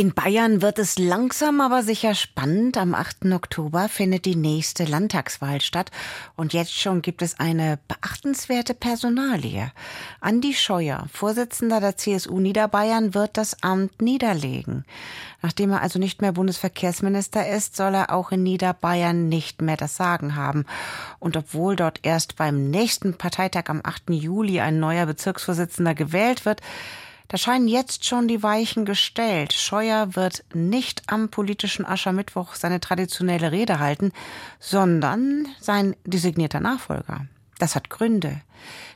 in Bayern wird es langsam aber sicher spannend. Am 8. Oktober findet die nächste Landtagswahl statt. Und jetzt schon gibt es eine beachtenswerte Personalie. Andi Scheuer, Vorsitzender der CSU Niederbayern, wird das Amt niederlegen. Nachdem er also nicht mehr Bundesverkehrsminister ist, soll er auch in Niederbayern nicht mehr das Sagen haben. Und obwohl dort erst beim nächsten Parteitag am 8. Juli ein neuer Bezirksvorsitzender gewählt wird, da scheinen jetzt schon die Weichen gestellt. Scheuer wird nicht am politischen Aschermittwoch seine traditionelle Rede halten, sondern sein designierter Nachfolger. Das hat Gründe.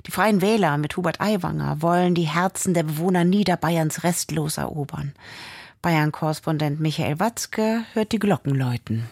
Die Freien Wähler mit Hubert Aiwanger wollen die Herzen der Bewohner Niederbayerns restlos erobern. Bayern-Korrespondent Michael Watzke hört die Glocken läuten.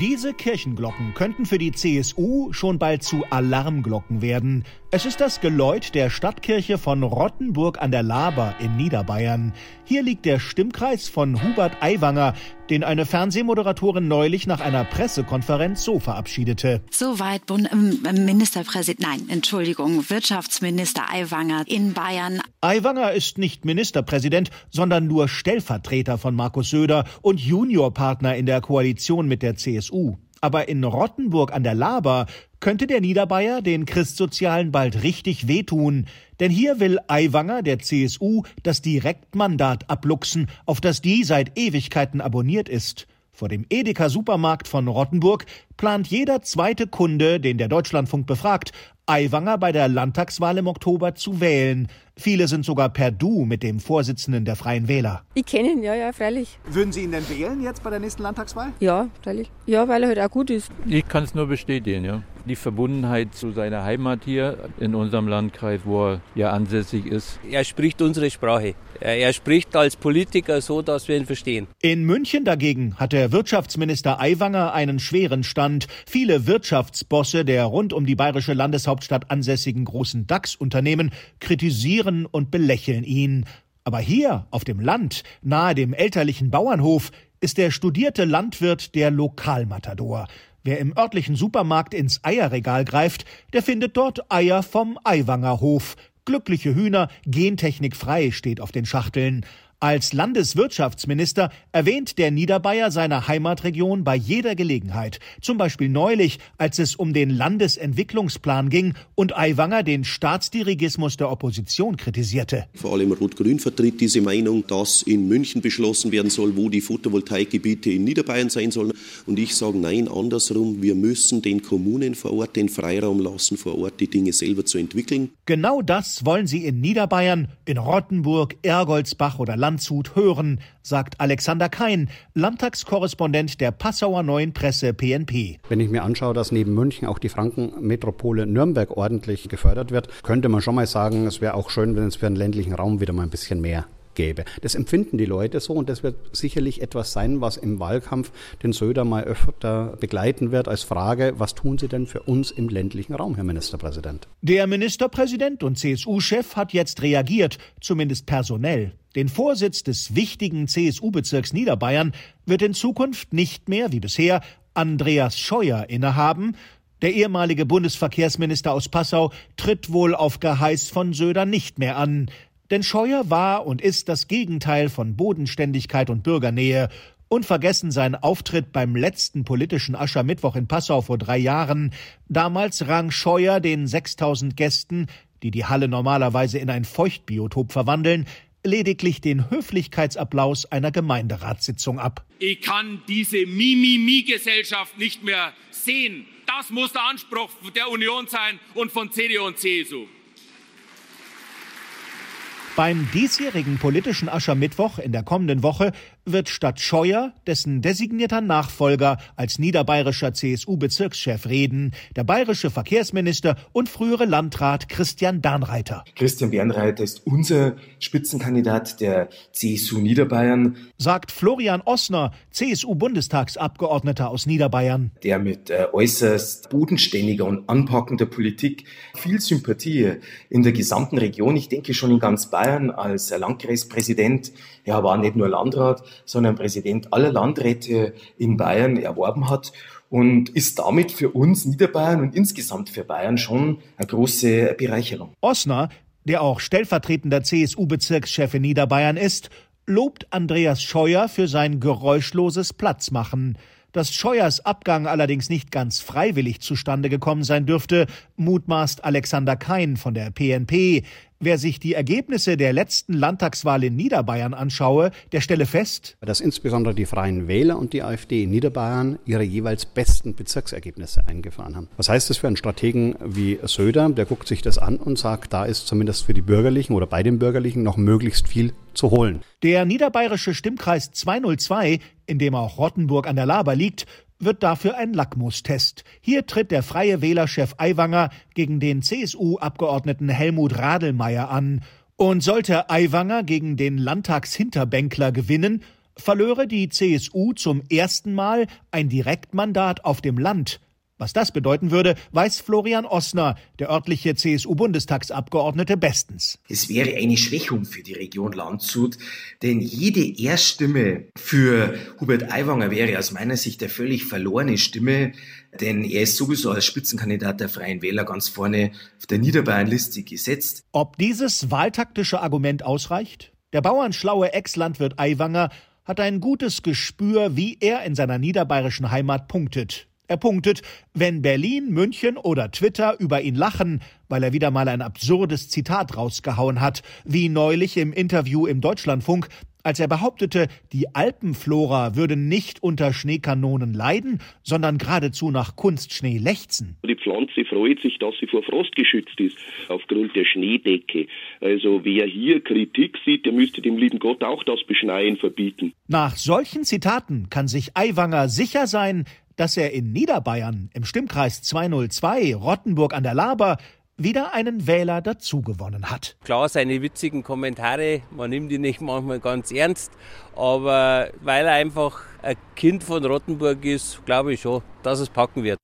Diese Kirchenglocken könnten für die CSU schon bald zu Alarmglocken werden. Es ist das Geläut der Stadtkirche von Rottenburg an der Laber in Niederbayern. Hier liegt der Stimmkreis von Hubert Aiwanger, den eine Fernsehmoderatorin neulich nach einer Pressekonferenz so verabschiedete. Soweit Bund äh, Ministerpräsident, nein, Entschuldigung, Wirtschaftsminister Aiwanger in Bayern. Aiwanger ist nicht Ministerpräsident, sondern nur Stellvertreter von Markus Söder und Juniorpartner in der Koalition mit der CSU. Aber in Rottenburg an der Laber könnte der Niederbayer den Christsozialen bald richtig wehtun. Denn hier will Aiwanger der CSU das Direktmandat abluchsen, auf das die seit Ewigkeiten abonniert ist. Vor dem Edeka Supermarkt von Rottenburg plant jeder zweite Kunde, den der Deutschlandfunk befragt, Aiwanger bei der Landtagswahl im Oktober zu wählen. Viele sind sogar per Du mit dem Vorsitzenden der Freien Wähler. Ich kenne ihn, ja, ja, freilich. Würden Sie ihn denn wählen jetzt bei der nächsten Landtagswahl? Ja, freilich. Ja, weil er halt auch gut ist. Ich kann es nur bestätigen, ja. Die Verbundenheit zu seiner Heimat hier in unserem Landkreis, wo er ja ansässig ist. Er spricht unsere Sprache. Er spricht als Politiker so, dass wir ihn verstehen. In München dagegen hat der Wirtschaftsminister Aiwanger einen schweren Stand. Viele Wirtschaftsbosse der rund um die bayerische Landeshauptstadt ansässigen großen DAX-Unternehmen kritisieren und belächeln ihn. Aber hier auf dem Land, nahe dem elterlichen Bauernhof, ist der studierte Landwirt der Lokalmatador. Wer im örtlichen Supermarkt ins Eierregal greift, der findet dort Eier vom Aiwanger Hof. Glückliche Hühner, gentechnikfrei steht auf den Schachteln. Als Landeswirtschaftsminister erwähnt der Niederbayer seine Heimatregion bei jeder Gelegenheit. Zum Beispiel neulich, als es um den Landesentwicklungsplan ging und Aiwanger den Staatsdirigismus der Opposition kritisierte. Vor allem Rot-Grün vertritt diese Meinung, dass in München beschlossen werden soll, wo die Photovoltaikgebiete in Niederbayern sein sollen. Und ich sage nein, andersrum. Wir müssen den Kommunen vor Ort den Freiraum lassen, vor Ort die Dinge selber zu entwickeln. Genau das wollen sie in Niederbayern, in Rottenburg, Ergoldsbach oder Land Landshut hören, sagt Alexander Kein, Landtagskorrespondent der Passauer Neuen Presse PNP. Wenn ich mir anschaue, dass neben München auch die Frankenmetropole Nürnberg ordentlich gefördert wird, könnte man schon mal sagen, es wäre auch schön, wenn es für den ländlichen Raum wieder mal ein bisschen mehr gäbe. Das empfinden die Leute so und das wird sicherlich etwas sein, was im Wahlkampf den Söder mal öfter begleiten wird als Frage, was tun Sie denn für uns im ländlichen Raum, Herr Ministerpräsident? Der Ministerpräsident und CSU-Chef hat jetzt reagiert, zumindest personell. Den Vorsitz des wichtigen CSU-Bezirks Niederbayern wird in Zukunft nicht mehr, wie bisher, Andreas Scheuer innehaben. Der ehemalige Bundesverkehrsminister aus Passau tritt wohl auf Geheiß von Söder nicht mehr an. Denn Scheuer war und ist das Gegenteil von Bodenständigkeit und Bürgernähe. Unvergessen sein Auftritt beim letzten politischen Aschermittwoch in Passau vor drei Jahren. Damals rang Scheuer den 6000 Gästen, die die Halle normalerweise in ein Feuchtbiotop verwandeln, lediglich den Höflichkeitsapplaus einer Gemeinderatssitzung ab. Ich kann diese Mimimi-Gesellschaft nicht mehr sehen. Das muss der Anspruch der Union sein und von CDU und CSU. Beim diesjährigen politischen Aschermittwoch in der kommenden Woche wird statt Scheuer dessen designierter Nachfolger als niederbayerischer CSU-Bezirkschef reden, der bayerische Verkehrsminister und frühere Landrat Christian Bernreiter. Christian Bernreiter ist unser Spitzenkandidat der CSU Niederbayern, sagt Florian Ossner, CSU-Bundestagsabgeordneter aus Niederbayern. Der mit äh, äußerst bodenständiger und anpackender Politik viel Sympathie in der gesamten Region, ich denke schon in ganz Bayern als Landkreispräsident, er war nicht nur Landrat, sondern Präsident aller Landräte in Bayern erworben hat. und ist damit für uns Niederbayern und insgesamt für Bayern schon eine große Bereicherung. Osner, der auch stellvertretender CSU-Bezirkschef in Niederbayern ist, lobt Andreas Scheuer für sein geräuschloses Platzmachen. Dass Scheuers Abgang allerdings nicht ganz freiwillig zustande gekommen sein dürfte, mutmaßt Alexander Kein von der PNP. Wer sich die Ergebnisse der letzten Landtagswahl in Niederbayern anschaue, der stelle fest, dass insbesondere die Freien Wähler und die AfD in Niederbayern ihre jeweils besten Bezirksergebnisse eingefahren haben. Was heißt das für einen Strategen wie Söder? Der guckt sich das an und sagt, da ist zumindest für die Bürgerlichen oder bei den Bürgerlichen noch möglichst viel zu holen. Der niederbayerische Stimmkreis 202, in dem auch Rottenburg an der Laber liegt, wird dafür ein Lackmustest. Hier tritt der freie Wählerchef Aiwanger gegen den CSU-Abgeordneten Helmut Radelmeier an. Und sollte Aiwanger gegen den Landtagshinterbänkler gewinnen, verlöre die CSU zum ersten Mal ein Direktmandat auf dem Land. Was das bedeuten würde, weiß Florian Ossner, der örtliche CSU-Bundestagsabgeordnete, bestens. Es wäre eine Schwächung für die Region Landshut, denn jede Erststimme für Hubert Aiwanger wäre aus meiner Sicht eine völlig verlorene Stimme, denn er ist sowieso als Spitzenkandidat der Freien Wähler ganz vorne auf der Niederbayernliste gesetzt. Ob dieses wahltaktische Argument ausreicht? Der bauernschlaue Ex-Landwirt Aiwanger hat ein gutes Gespür, wie er in seiner niederbayerischen Heimat punktet. Er punktet, wenn Berlin, München oder Twitter über ihn lachen, weil er wieder mal ein absurdes Zitat rausgehauen hat, wie neulich im Interview im Deutschlandfunk, als er behauptete, die Alpenflora würde nicht unter Schneekanonen leiden, sondern geradezu nach Kunstschnee lechzen. Die Pflanze freut sich, dass sie vor Frost geschützt ist, aufgrund der Schneedecke. Also wer hier Kritik sieht, der müsste dem lieben Gott auch das Beschneien verbieten. Nach solchen Zitaten kann sich Aiwanger sicher sein, dass er in Niederbayern im Stimmkreis 202 Rottenburg an der Laber wieder einen Wähler dazugewonnen hat. Klar, seine witzigen Kommentare, man nimmt die nicht manchmal ganz ernst, aber weil er einfach ein Kind von Rottenburg ist, glaube ich schon, dass es packen wird.